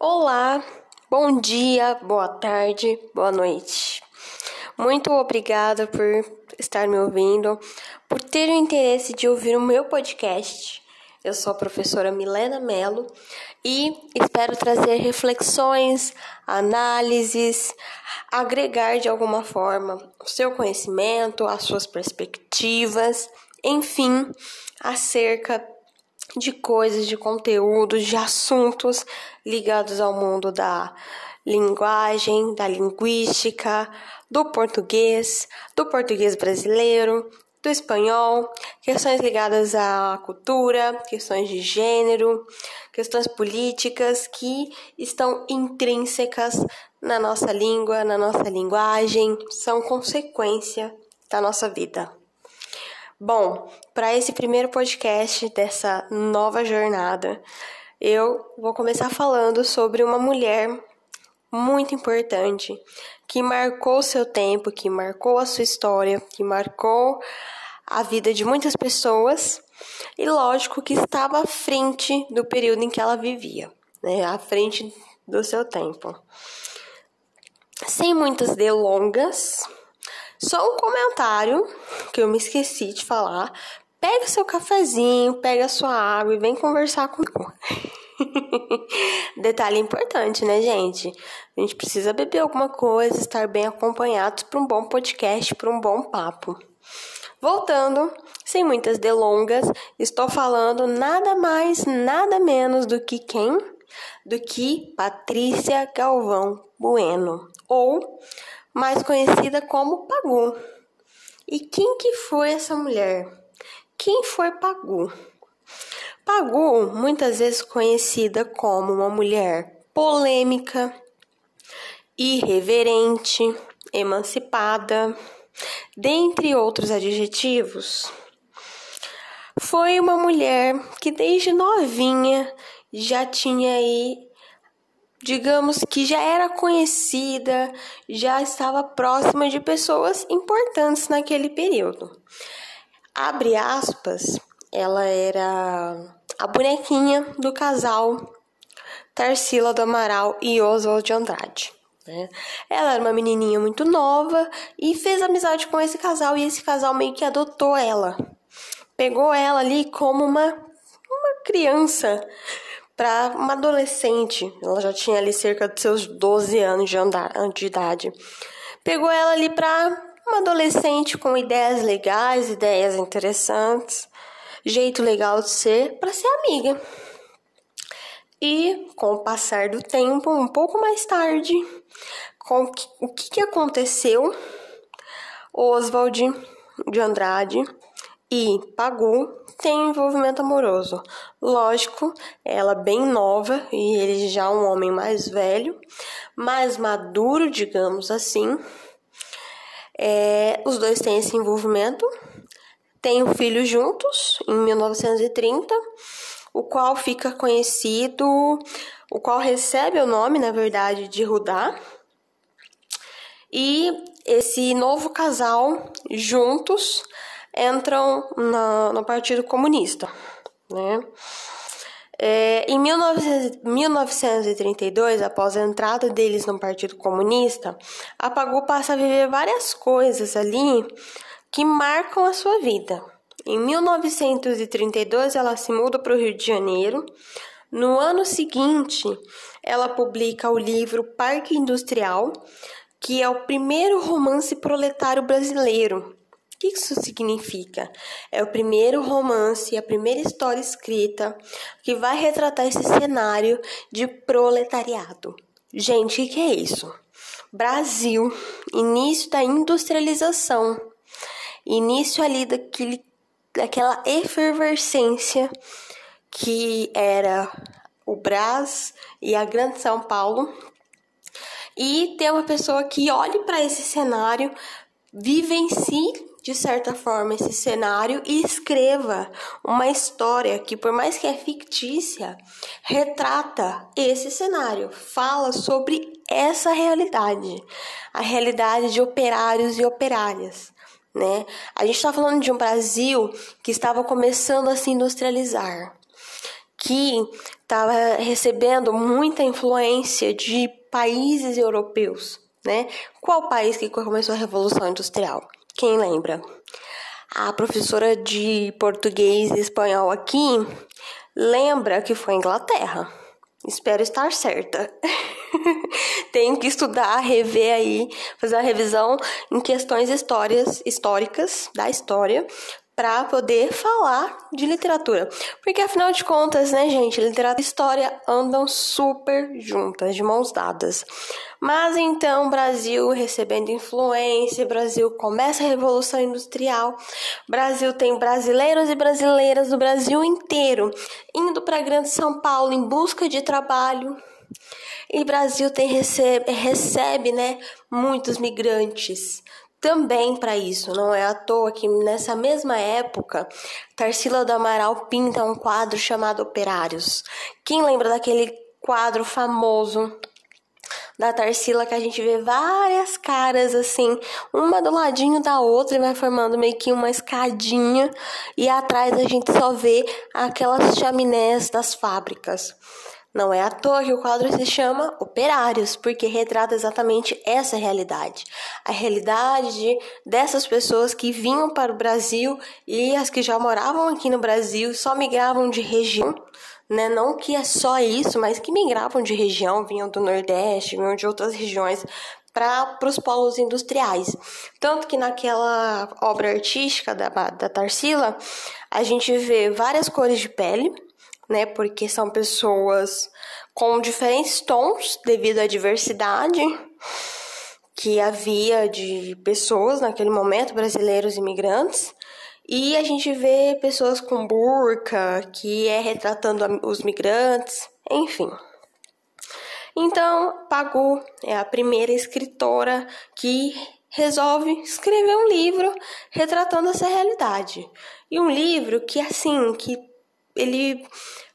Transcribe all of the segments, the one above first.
Olá, bom dia, boa tarde, boa noite. Muito obrigada por estar me ouvindo, por ter o interesse de ouvir o meu podcast. Eu sou a professora Milena Mello e espero trazer reflexões, análises, agregar de alguma forma o seu conhecimento, as suas perspectivas, enfim, acerca de coisas, de conteúdos, de assuntos ligados ao mundo da linguagem, da linguística, do português, do português brasileiro, do espanhol, questões ligadas à cultura, questões de gênero, questões políticas que estão intrínsecas na nossa língua, na nossa linguagem, são consequência da nossa vida. Bom, para esse primeiro podcast dessa nova jornada, eu vou começar falando sobre uma mulher muito importante que marcou seu tempo, que marcou a sua história, que marcou a vida de muitas pessoas e, lógico, que estava à frente do período em que ela vivia, né? à frente do seu tempo. Sem muitas delongas, só um comentário que eu me esqueci de falar. Pega seu cafezinho, pega sua água e vem conversar comigo. Detalhe importante, né, gente? A gente precisa beber alguma coisa, estar bem acompanhados para um bom podcast, para um bom papo. Voltando, sem muitas delongas, estou falando nada mais, nada menos do que quem? Do que Patrícia Galvão Bueno, ou mais conhecida como Pagu. E quem que foi essa mulher? Quem foi Pagu? Pagu, muitas vezes conhecida como uma mulher polêmica, irreverente, emancipada, dentre outros adjetivos. Foi uma mulher que desde novinha já tinha aí digamos que já era conhecida, já estava próxima de pessoas importantes naquele período. Abre aspas, ela era a bonequinha do casal Tarsila do Amaral e Oswald de Andrade. Né? Ela era uma menininha muito nova e fez amizade com esse casal e esse casal meio que adotou ela. Pegou ela ali como uma, uma criança para uma adolescente, ela já tinha ali cerca de seus 12 anos de, andar, de idade. Pegou ela ali para uma adolescente com ideias legais, ideias interessantes, jeito legal de ser, para ser amiga. E com o passar do tempo, um pouco mais tarde, com o que, que aconteceu? Oswald de Andrade e Pagu tem envolvimento amoroso. Lógico, ela bem nova e ele já um homem mais velho, mais maduro, digamos assim. É, os dois têm esse envolvimento, têm um filho juntos em 1930, o qual fica conhecido, o qual recebe o nome, na verdade, de Rudá. E esse novo casal juntos entram na, no Partido Comunista. Né? É, em 1932, após a entrada deles no Partido Comunista, a Pagu passa a viver várias coisas ali que marcam a sua vida. Em 1932, ela se muda para o Rio de Janeiro. No ano seguinte, ela publica o livro Parque Industrial, que é o primeiro romance proletário brasileiro o que isso significa? É o primeiro romance, a primeira história escrita que vai retratar esse cenário de proletariado. Gente, o que é isso? Brasil, início da industrialização, início ali daquele, daquela efervescência que era o Brás e a Grande São Paulo. E ter uma pessoa que olhe para esse cenário, vivencie de certa forma, esse cenário e escreva uma história que, por mais que é fictícia, retrata esse cenário, fala sobre essa realidade, a realidade de operários e operárias. Né? A gente está falando de um Brasil que estava começando a se industrializar, que estava recebendo muita influência de países europeus, né? Qual país que começou a Revolução Industrial? Quem lembra? A professora de português e espanhol aqui lembra que foi Inglaterra. Espero estar certa. Tenho que estudar, rever aí, fazer uma revisão em questões histórias, históricas da história para poder falar de literatura. Porque afinal de contas, né, gente, literatura e história andam super juntas, de mãos dadas. Mas então, Brasil recebendo influência, Brasil começa a revolução industrial. Brasil tem brasileiros e brasileiras do Brasil inteiro indo para Grande São Paulo em busca de trabalho. E Brasil tem recebe, recebe, né, muitos migrantes também para isso. Não é à toa que nessa mesma época, Tarsila do Amaral pinta um quadro chamado Operários. Quem lembra daquele quadro famoso da Tarsila que a gente vê várias caras assim, uma do ladinho da outra e vai formando meio que uma escadinha e atrás a gente só vê aquelas chaminés das fábricas. Não é à toa que o quadro se chama Operários, porque retrata exatamente essa realidade. A realidade de, dessas pessoas que vinham para o Brasil e as que já moravam aqui no Brasil só migravam de região, né? Não que é só isso, mas que migravam de região, vinham do Nordeste, vinham de outras regiões para os polos industriais. Tanto que naquela obra artística da, da Tarsila, a gente vê várias cores de pele, né? Porque são pessoas com diferentes tons devido à diversidade que havia de pessoas naquele momento, brasileiros imigrantes. E a gente vê pessoas com burca, que é retratando os migrantes, enfim. Então, Pagu é a primeira escritora que resolve escrever um livro retratando essa realidade. E um livro que assim, que ele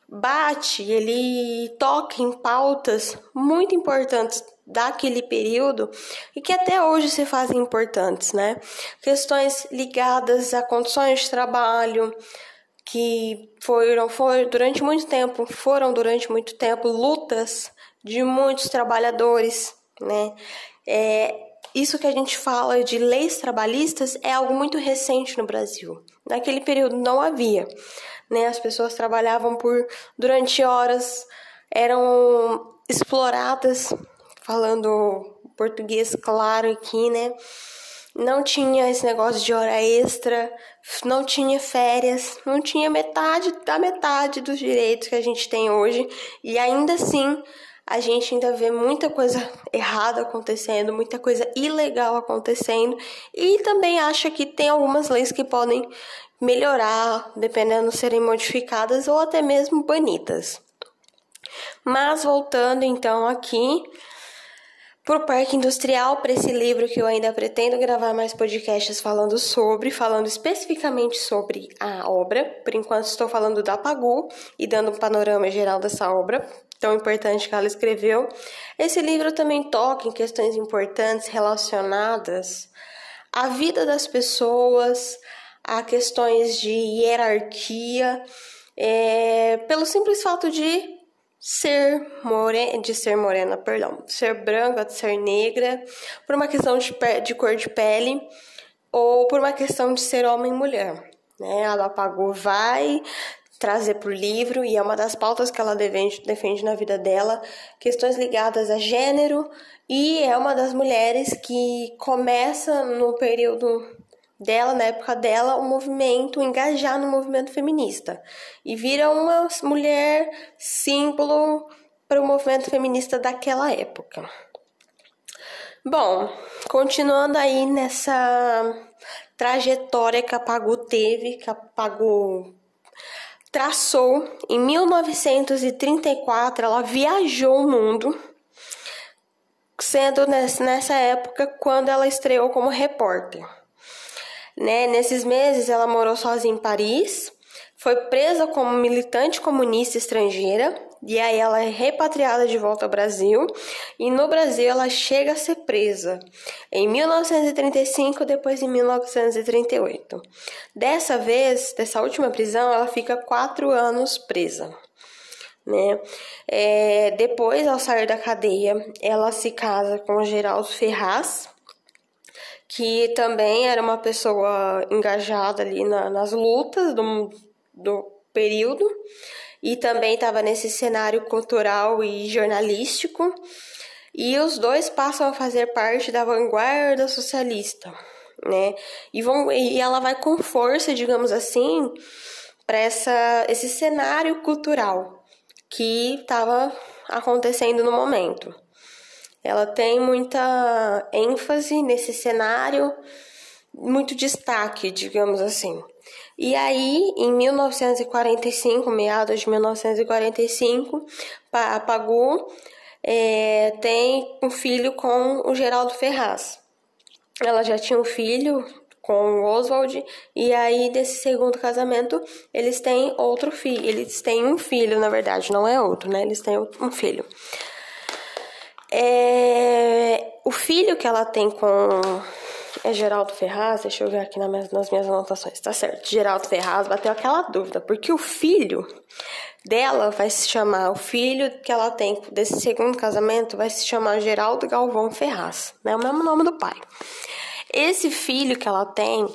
bate, ele toca em pautas muito importantes daquele período e que até hoje se fazem importantes, né? Questões ligadas a condições de trabalho que foram, foram durante muito tempo, foram durante muito tempo lutas de muitos trabalhadores, né? É, isso que a gente fala de leis trabalhistas é algo muito recente no Brasil. Naquele período não havia né? As pessoas trabalhavam por durante horas, eram exploradas, falando português claro aqui, né? Não tinha esse negócio de hora extra, não tinha férias, não tinha metade da metade dos direitos que a gente tem hoje, e ainda assim a gente ainda vê muita coisa errada acontecendo, muita coisa ilegal acontecendo, e também acha que tem algumas leis que podem melhorar, dependendo de serem modificadas ou até mesmo banidas. Mas voltando então aqui para o Parque Industrial, para esse livro que eu ainda pretendo gravar mais podcasts falando sobre, falando especificamente sobre a obra. Por enquanto estou falando da Pagu e dando um panorama geral dessa obra tão importante que ela escreveu. Esse livro também toca em questões importantes relacionadas à vida das pessoas, a questões de hierarquia, é, pelo simples fato de ser morena, de ser morena, perdão, ser branca, de ser negra, por uma questão de, de cor de pele ou por uma questão de ser homem e mulher. Né? Ela pagou, vai trazer para o livro e é uma das pautas que ela defende, defende na vida dela, questões ligadas a gênero e é uma das mulheres que começa no período dela, na época dela, o movimento, engajar no movimento feminista. E vira uma mulher símbolo para o movimento feminista daquela época. Bom, continuando aí nessa trajetória que a Pagu teve, que a Pagu traçou, em 1934 ela viajou o mundo, sendo nessa época quando ela estreou como repórter. Né? Nesses meses, ela morou sozinha em Paris, foi presa como militante comunista estrangeira e aí ela é repatriada de volta ao Brasil e no Brasil ela chega a ser presa em 1935 depois em 1938. Dessa vez, dessa última prisão, ela fica quatro anos presa. né? É, depois, ao sair da cadeia, ela se casa com Geraldo Ferraz, que também era uma pessoa engajada ali na, nas lutas do, do período e também estava nesse cenário cultural e jornalístico. E os dois passam a fazer parte da vanguarda socialista, né? E, vão, e ela vai com força, digamos assim, para esse cenário cultural que estava acontecendo no momento. Ela tem muita ênfase nesse cenário, muito destaque, digamos assim. E aí, em 1945, meados de 1945, a Pagu é, tem um filho com o Geraldo Ferraz. Ela já tinha um filho com o Oswald e aí desse segundo casamento eles têm outro filho, eles têm um filho na verdade, não é outro, né? Eles têm um filho. É, o filho que ela tem com é Geraldo Ferraz, deixa eu ver aqui nas minhas, nas minhas anotações, tá certo? Geraldo Ferraz bateu aquela dúvida, porque o filho dela vai se chamar, o filho que ela tem desse segundo casamento vai se chamar Geraldo Galvão Ferraz, né? O mesmo nome do pai. Esse filho que ela tem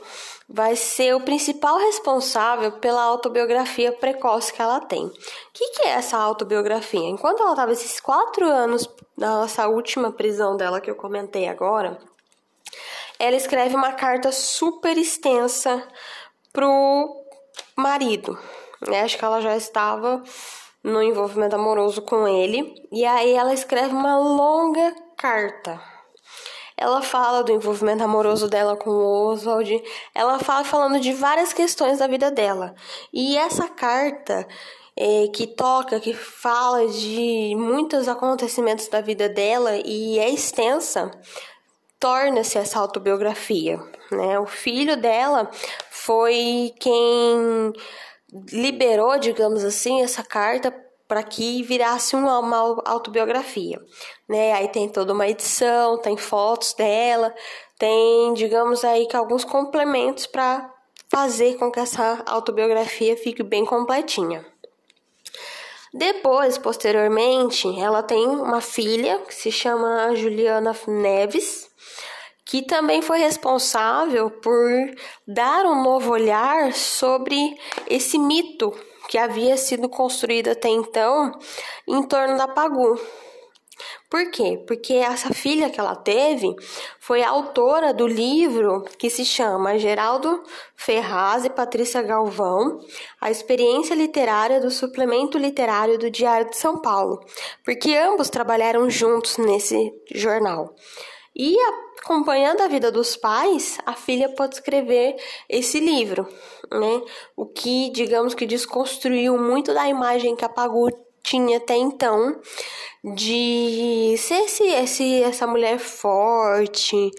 vai ser o principal responsável pela autobiografia precoce que ela tem. O que, que é essa autobiografia? Enquanto ela estava esses quatro anos na nossa última prisão dela que eu comentei agora, ela escreve uma carta super extensa pro marido. Né? Acho que ela já estava no envolvimento amoroso com ele. E aí ela escreve uma longa carta ela fala do envolvimento amoroso dela com o Oswald. Ela fala falando de várias questões da vida dela. E essa carta é, que toca, que fala de muitos acontecimentos da vida dela e é extensa, torna-se essa autobiografia. Né? O filho dela foi quem liberou, digamos assim, essa carta para que virasse uma, uma autobiografia, né? Aí tem toda uma edição, tem fotos dela, tem, digamos aí, que alguns complementos para fazer com que essa autobiografia fique bem completinha. Depois, posteriormente, ela tem uma filha que se chama Juliana Neves, que também foi responsável por dar um novo olhar sobre esse mito que havia sido construído até então em torno da Pagu. Por quê? Porque essa filha que ela teve foi autora do livro que se chama Geraldo Ferraz e Patrícia Galvão, a experiência literária do suplemento literário do Diário de São Paulo, porque ambos trabalharam juntos nesse jornal. E acompanhando a vida dos pais, a filha pode escrever esse livro, né? O que, digamos que desconstruiu muito da imagem que a Pagu tinha até então de ser esse, esse, essa mulher forte,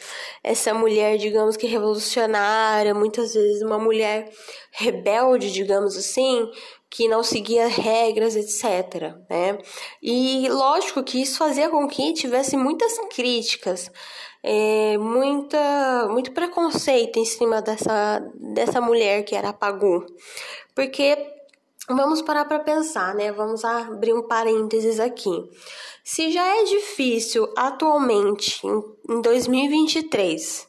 essa mulher, digamos que revolucionária, muitas vezes uma mulher rebelde, digamos assim, que não seguia regras, etc. Né? E lógico que isso fazia com que tivesse muitas críticas, é, muita, muito preconceito em cima dessa, dessa mulher que era Pagu. Porque vamos parar para pensar, né? Vamos abrir um parênteses aqui. Se já é difícil atualmente, em 2023,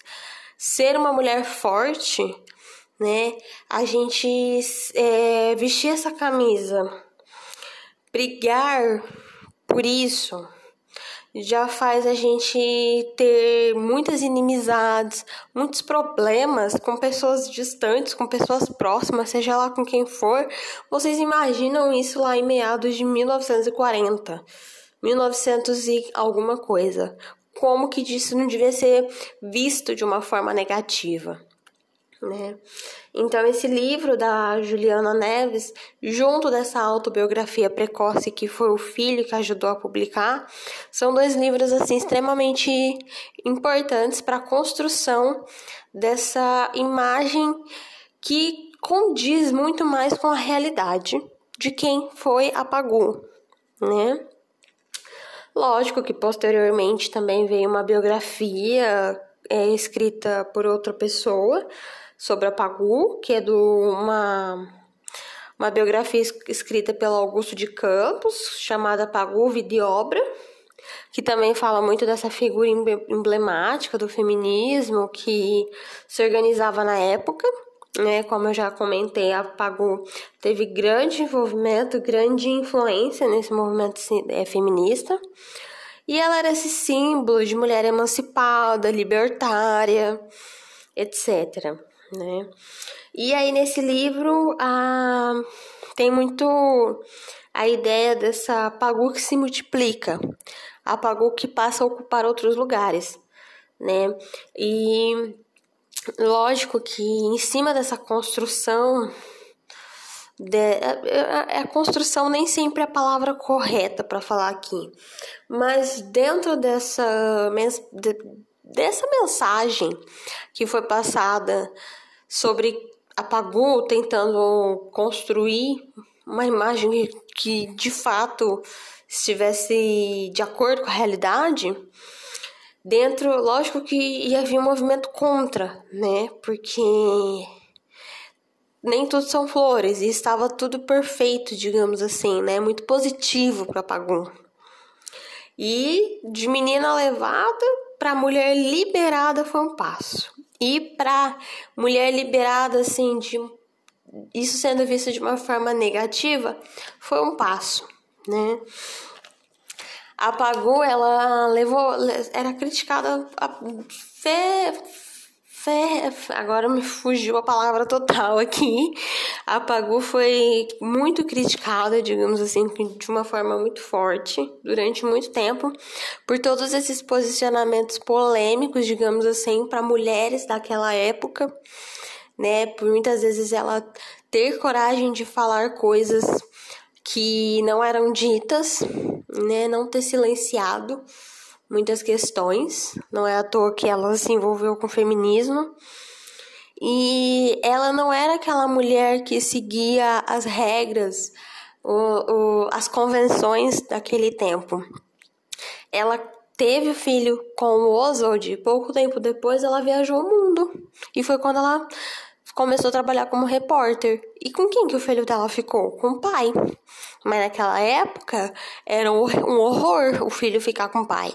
ser uma mulher forte, né? A gente é, vestir essa camisa, brigar por isso, já faz a gente ter muitas inimizades, muitos problemas com pessoas distantes, com pessoas próximas, seja lá com quem for. Vocês imaginam isso lá em meados de 1940, 1900 e alguma coisa. Como que isso não devia ser visto de uma forma negativa? Né? Então esse livro da Juliana Neves, junto dessa autobiografia precoce que foi o filho que ajudou a publicar, são dois livros assim extremamente importantes para a construção dessa imagem que condiz muito mais com a realidade de quem foi apagou, né? Lógico que posteriormente também veio uma biografia é, escrita por outra pessoa, sobre a Pagu, que é do uma uma biografia escrita pelo Augusto de Campos, chamada Pagu Vida e Obra, que também fala muito dessa figura emblemática do feminismo que se organizava na época. Né, como eu já comentei, a Pagu teve grande envolvimento, grande influência nesse movimento é, feminista. E ela era esse símbolo de mulher emancipada, libertária, etc. Né? E aí nesse livro ah, tem muito a ideia dessa Pagu que se multiplica, a Pagu que passa a ocupar outros lugares, né? E lógico que em cima dessa construção de, a, a, construção nem sempre é a palavra correta para falar aqui, mas dentro dessa, de, dessa mensagem que foi passada sobre a Pagu tentando construir uma imagem que de fato estivesse de acordo com a realidade, dentro, lógico que ia haver um movimento contra, né? Porque nem tudo são flores e estava tudo perfeito, digamos assim, né? Muito positivo para Pagum. E de menina levada para mulher liberada foi um passo. E para mulher liberada assim de isso sendo visto de uma forma negativa foi um passo, né? A Pagu, ela levou, era criticada a fé, agora me fugiu a palavra total aqui. A Pagu foi muito criticada, digamos assim, de uma forma muito forte durante muito tempo por todos esses posicionamentos polêmicos, digamos assim, para mulheres daquela época, né? Por muitas vezes ela ter coragem de falar coisas que não eram ditas, né? Não ter silenciado muitas questões. Não é à toa que ela se envolveu com o feminismo. E ela não era aquela mulher que seguia as regras, o, o, as convenções daquele tempo. Ela teve filho com o Oswald, pouco tempo depois ela viajou o mundo. E foi quando ela começou a trabalhar como repórter. E com quem que o filho dela ficou? Com o pai. Mas naquela época era um horror o filho ficar com o pai.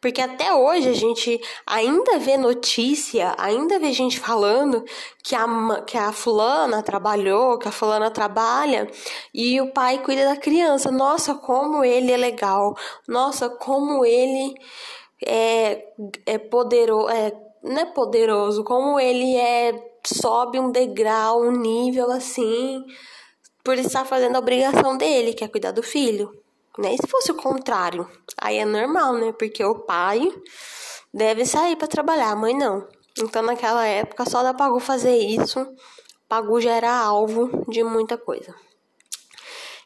Porque até hoje a gente ainda vê notícia, ainda vê gente falando que a, que a fulana trabalhou, que a fulana trabalha e o pai cuida da criança. Nossa, como ele é legal. Nossa, como ele é, é poderoso. É, não é poderoso, como ele é sobe um degrau, um nível assim, por estar fazendo a obrigação dele, que é cuidar do filho. Né? E se fosse o contrário, aí é normal, né? Porque o pai deve sair para trabalhar, a mãe não. Então naquela época só da Pagu fazer isso, Pagu já era alvo de muita coisa.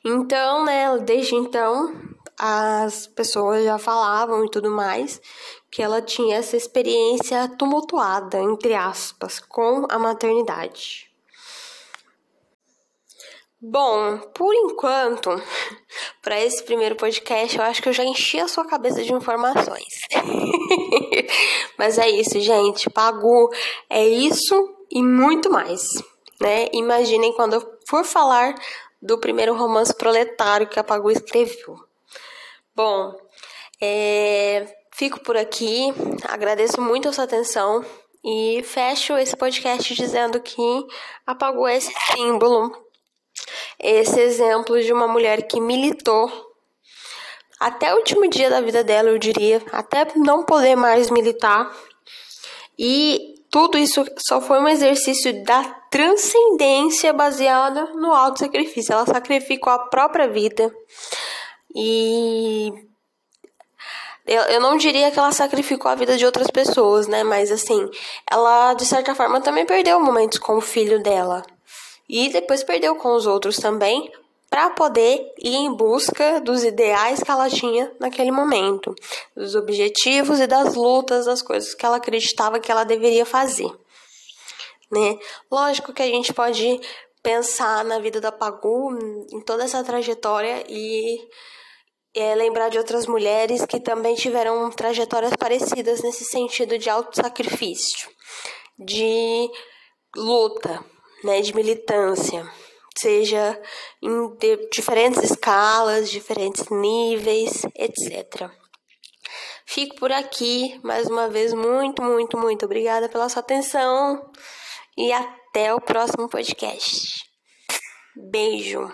Então, né, desde então, as pessoas já falavam e tudo mais que ela tinha essa experiência tumultuada, entre aspas, com a maternidade. Bom, por enquanto, para esse primeiro podcast, eu acho que eu já enchi a sua cabeça de informações. Mas é isso, gente. Pagu é isso e muito mais, né? Imaginem quando eu for falar do primeiro romance proletário que a Pagu escreveu. Bom, é, fico por aqui, agradeço muito a sua atenção e fecho esse podcast dizendo que apagou esse símbolo, esse exemplo de uma mulher que militou até o último dia da vida dela, eu diria, até não poder mais militar. E tudo isso só foi um exercício da transcendência baseada no auto sacrifício. Ela sacrificou a própria vida e eu, não diria que ela sacrificou a vida de outras pessoas, né? Mas assim, ela de certa forma também perdeu momentos com o filho dela. E depois perdeu com os outros também, para poder ir em busca dos ideais que ela tinha naquele momento, dos objetivos e das lutas, das coisas que ela acreditava que ela deveria fazer. Né? Lógico que a gente pode pensar na vida da Pagu, em toda essa trajetória e é, lembrar de outras mulheres que também tiveram trajetórias parecidas nesse sentido de auto-sacrifício, de luta, né, de militância, seja em diferentes escalas, diferentes níveis, etc. Fico por aqui, mais uma vez, muito, muito, muito obrigada pela sua atenção e até o próximo podcast. Beijo!